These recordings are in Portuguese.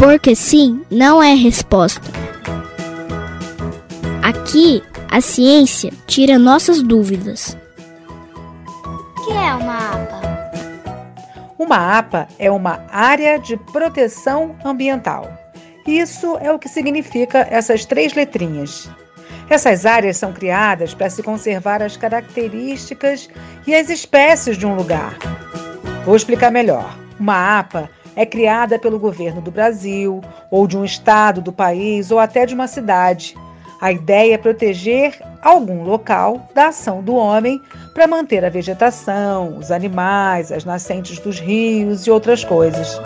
Porque sim não é resposta. Aqui, a ciência tira nossas dúvidas. O que é uma APA? Uma APA é uma área de proteção ambiental. Isso é o que significa essas três letrinhas. Essas áreas são criadas para se conservar as características e as espécies de um lugar. Vou explicar melhor. Uma APA é criada pelo governo do Brasil, ou de um estado do país, ou até de uma cidade. A ideia é proteger algum local da ação do homem para manter a vegetação, os animais, as nascentes dos rios e outras coisas.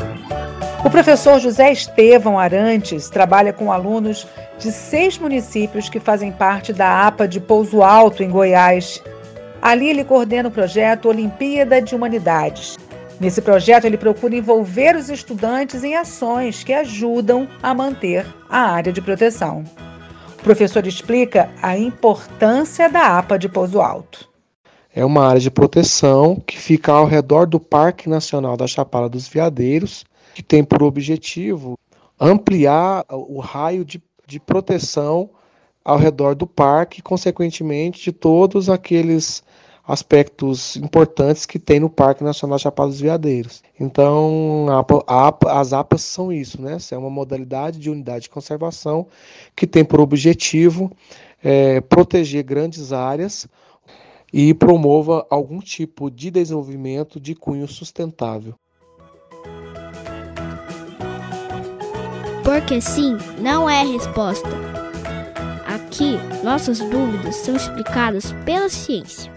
O professor José Estevão Arantes trabalha com alunos de seis municípios que fazem parte da APA de Pouso Alto, em Goiás. Ali ele coordena o projeto Olimpíada de Humanidades. Nesse projeto, ele procura envolver os estudantes em ações que ajudam a manter a área de proteção. O professor explica a importância da APA de Pouso Alto. É uma área de proteção que fica ao redor do Parque Nacional da Chapada dos Veadeiros, que tem por objetivo ampliar o raio de, de proteção ao redor do parque, consequentemente de todos aqueles aspectos importantes que tem no Parque Nacional Chapada dos Veadeiros. Então, a, a, as APAs são isso, né? É uma modalidade de unidade de conservação que tem por objetivo é, proteger grandes áreas e promova algum tipo de desenvolvimento de cunho sustentável. Porque sim não é resposta. Aqui, nossas dúvidas são explicadas pela ciência.